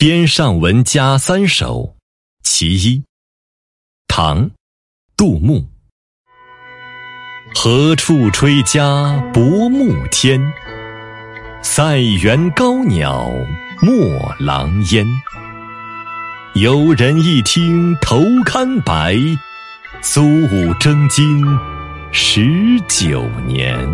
边上文家三首，其一，唐，杜牧。何处吹笳薄暮天，塞垣高鸟没狼烟。游人一听头堪白，苏武征金十九年。